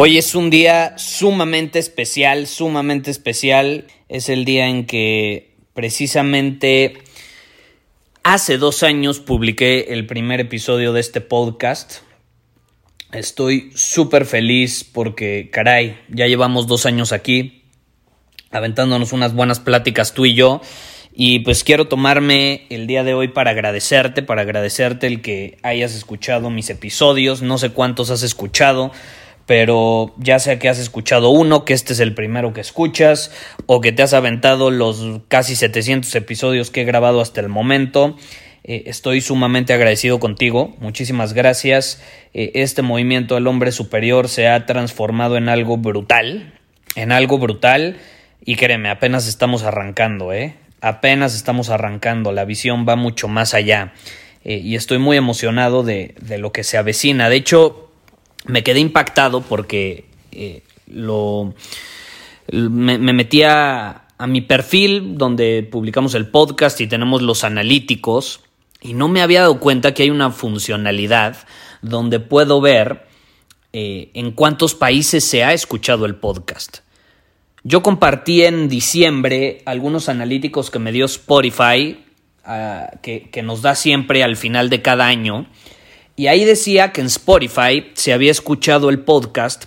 Hoy es un día sumamente especial, sumamente especial. Es el día en que precisamente hace dos años publiqué el primer episodio de este podcast. Estoy súper feliz porque, caray, ya llevamos dos años aquí, aventándonos unas buenas pláticas tú y yo. Y pues quiero tomarme el día de hoy para agradecerte, para agradecerte el que hayas escuchado mis episodios. No sé cuántos has escuchado pero ya sea que has escuchado uno, que este es el primero que escuchas, o que te has aventado los casi 700 episodios que he grabado hasta el momento, eh, estoy sumamente agradecido contigo, muchísimas gracias. Eh, este movimiento del hombre superior se ha transformado en algo brutal, en algo brutal, y créeme, apenas estamos arrancando, ¿eh? Apenas estamos arrancando, la visión va mucho más allá. Eh, y estoy muy emocionado de, de lo que se avecina. De hecho, me quedé impactado porque eh, lo me, me metí a, mi perfil donde publicamos el podcast y tenemos los analíticos y no me había dado cuenta que hay una funcionalidad donde puedo ver eh, en cuántos países se ha escuchado el podcast. Yo compartí en diciembre algunos analíticos que me dio Spotify, uh, que, que nos da siempre al final de cada año, y ahí decía que en Spotify se había escuchado el podcast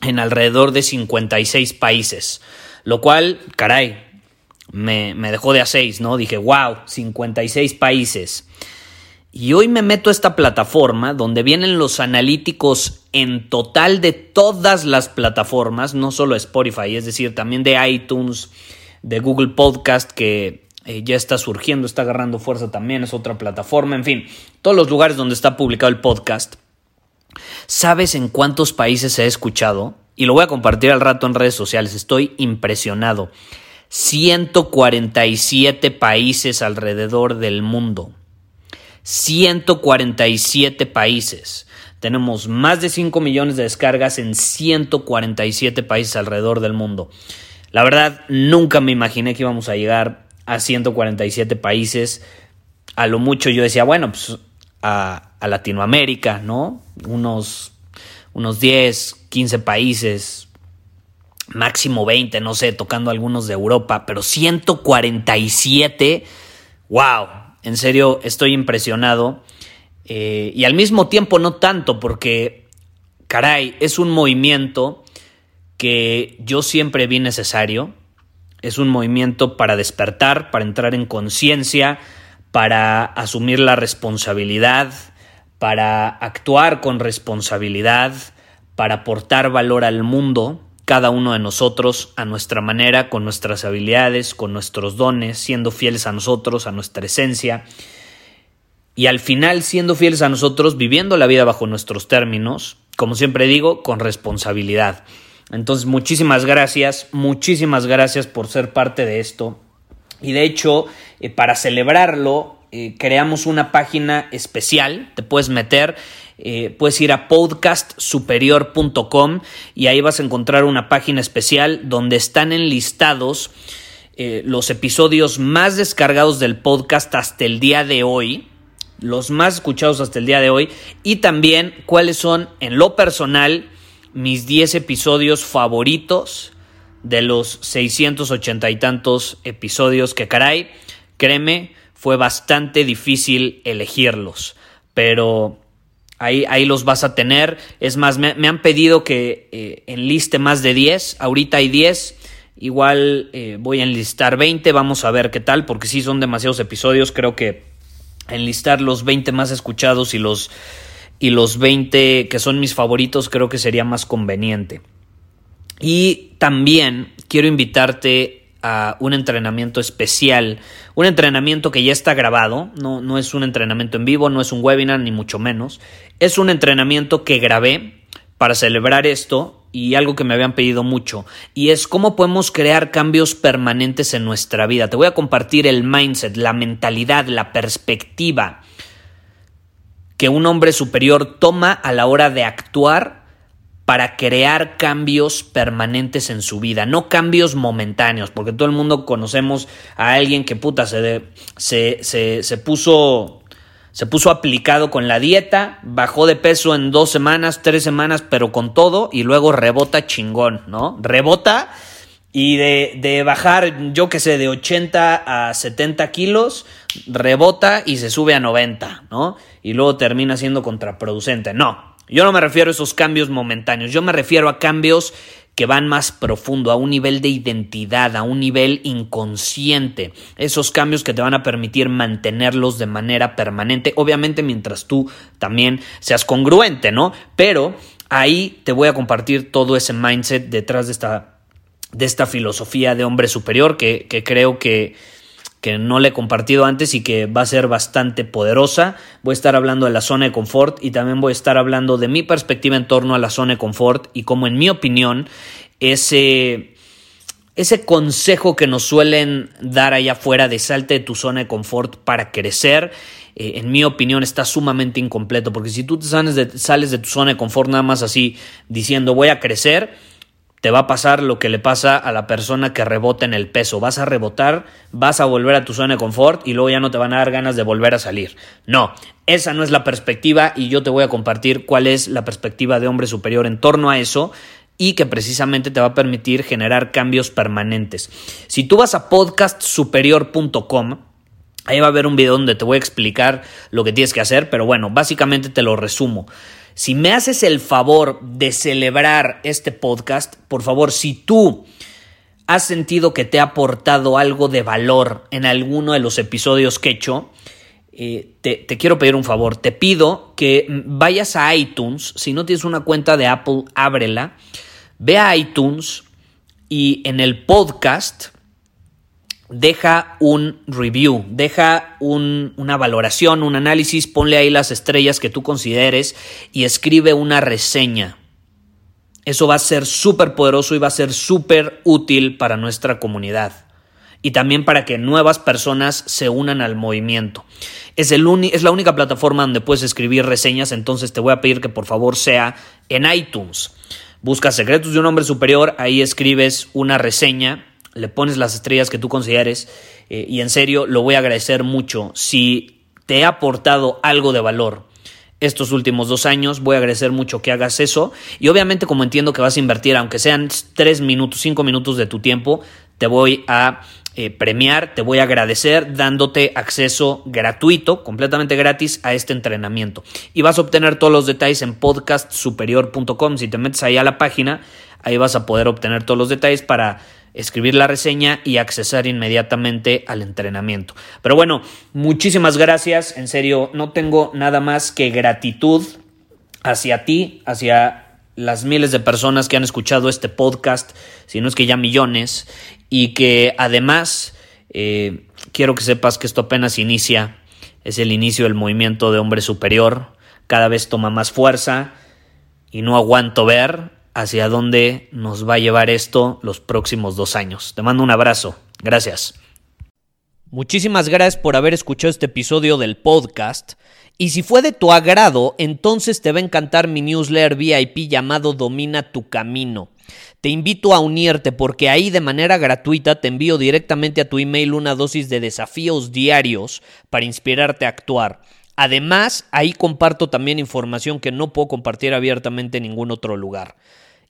en alrededor de 56 países, lo cual, caray, me, me dejó de a 6, ¿no? Dije, wow, 56 países. Y hoy me meto a esta plataforma donde vienen los analíticos en total de todas las plataformas, no solo Spotify, es decir, también de iTunes, de Google Podcast, que eh, ya está surgiendo, está agarrando fuerza también, es otra plataforma, en fin, todos los lugares donde está publicado el podcast. ¿Sabes en cuántos países se ha escuchado? Y lo voy a compartir al rato en redes sociales, estoy impresionado. 147 países alrededor del mundo. 147 países. Tenemos más de 5 millones de descargas en 147 países alrededor del mundo. La verdad, nunca me imaginé que íbamos a llegar a 147 países. A lo mucho yo decía, bueno, pues a, Latinoamérica, ¿no? Unos, unos 10, 15 países, máximo 20, no sé, tocando algunos de Europa, pero 147, wow, en serio estoy impresionado. Eh, y al mismo tiempo no tanto, porque, caray, es un movimiento que yo siempre vi necesario es un movimiento para despertar, para entrar en conciencia, para asumir la responsabilidad, para actuar con responsabilidad, para aportar valor al mundo, cada uno de nosotros a nuestra manera, con nuestras habilidades, con nuestros dones, siendo fieles a nosotros, a nuestra esencia, y al final siendo fieles a nosotros, viviendo la vida bajo nuestros términos, como siempre digo, con responsabilidad. Entonces, muchísimas gracias, muchísimas gracias por ser parte de esto. Y de hecho, eh, para celebrarlo, eh, creamos una página especial, te puedes meter, eh, puedes ir a podcastsuperior.com y ahí vas a encontrar una página especial donde están enlistados los episodios más descargados del podcast hasta el día de hoy, los más escuchados hasta el día de hoy, y también cuáles son en lo personal mis 10 episodios favoritos de los 680 y tantos episodios que caray, créeme, fue bastante difícil elegirlos, pero ahí, ahí los vas a tener. Es más, me, han pedido que eh, enliste más de 10, ahorita hay 10, Igual eh, voy a enlistar 20, vamos a ver qué tal, porque sí son demasiados episodios, creo que enlistar los 20 más escuchados y los, y los 20 que son mis favoritos creo que sería más conveniente. Y también quiero invitarte a un entrenamiento especial, un entrenamiento que ya está grabado, no, no es un entrenamiento en vivo, no es un webinar ni mucho menos, es un entrenamiento que grabé para celebrar esto y algo que me habían pedido mucho, y es cómo podemos crear cambios permanentes en nuestra vida. Te voy a compartir el mindset, la mentalidad, la perspectiva que un hombre superior toma a la hora de actuar para crear cambios permanentes en su vida, no cambios momentáneos, porque todo el mundo conocemos a alguien que puta se, se, se, se puso se puso aplicado con la dieta, bajó de peso en dos semanas, tres semanas, pero con todo, y luego rebota chingón, ¿no? Rebota y de, de bajar, yo qué sé, de 80 a 70 kilos, rebota y se sube a 90, ¿no? Y luego termina siendo contraproducente. No, yo no me refiero a esos cambios momentáneos, yo me refiero a cambios que van más profundo, a un nivel de identidad, a un nivel inconsciente. Esos cambios que te van a permitir mantenerlos de manera permanente, obviamente mientras tú también seas congruente, ¿no? Pero ahí te voy a compartir todo ese mindset detrás de esta, de esta filosofía de hombre superior que, que creo que que no le he compartido antes y que va a ser bastante poderosa. Voy a estar hablando de la zona de confort y también voy a estar hablando de mi perspectiva en torno a la zona de confort y cómo en mi opinión ese, ese consejo que nos suelen dar allá afuera de salte de tu zona de confort para crecer, eh, en mi opinión está sumamente incompleto porque si tú te sales de, sales de tu zona de confort nada más así diciendo voy a crecer, te va a pasar lo que le pasa a la persona que rebota en el peso. Vas a rebotar, vas a volver a tu zona de confort y luego ya no te van a dar ganas de volver a salir. No, esa no es la perspectiva y yo te voy a compartir cuál es la perspectiva de hombre superior en torno a eso y que precisamente te va a permitir generar cambios permanentes. Si tú vas a podcastsuperior.com, ahí va a haber un video donde te voy a explicar lo que tienes que hacer, pero bueno, básicamente te lo resumo. Si me haces el favor de celebrar este podcast, por favor, si tú has sentido que te ha aportado algo de valor en alguno de los episodios que he hecho, eh, te, te, quiero pedir un favor. Te pido que vayas a iTunes. Si no tienes una cuenta de Apple, ábrela. Ve a iTunes y en el podcast deja un review, deja una valoración, un análisis, ponle ahí las estrellas que tú consideres y escribe una reseña. Eso va a ser súper poderoso y va a ser súper útil para nuestra comunidad y también para que nuevas personas se unan al movimiento. Es, el es la única plataforma donde puedes escribir reseñas, entonces te voy a pedir que por favor sea en iTunes. Busca Secretos de un Hombre Superior, ahí escribes una reseña le pones las estrellas que tú consideres eh, y en serio lo voy a agradecer mucho. Si te he aportado algo de valor estos últimos dos años, voy a agradecer mucho que hagas eso y obviamente como entiendo que vas a invertir, aunque sean tres minutos, cinco minutos de tu tiempo, te voy a eh, premiar, te voy a agradecer dándote acceso gratuito, completamente gratis a este entrenamiento. Y vas a obtener todos los detalles en podcastsuperior.com. Si te metes ahí a la página, ahí vas a poder obtener todos los detalles para escribir la reseña y accesar inmediatamente al entrenamiento. Pero bueno, muchísimas gracias, en serio, no tengo nada más que gratitud hacia ti, hacia las miles de personas que han escuchado este podcast, si no es que ya millones, y que además eh, quiero que sepas que esto apenas inicia, es el inicio del movimiento de hombre superior, cada vez toma más fuerza y no aguanto ver hacia dónde nos va a llevar esto los próximos dos años. Te mando un abrazo. Gracias. Muchísimas gracias por haber escuchado este episodio del podcast. Y si fue de tu agrado, entonces te va a encantar mi newsletter VIP llamado Domina tu Camino. Te invito a unirte porque ahí de manera gratuita te envío directamente a tu email una dosis de desafíos diarios para inspirarte a actuar. Además, ahí comparto también información que no puedo compartir abiertamente en ningún otro lugar.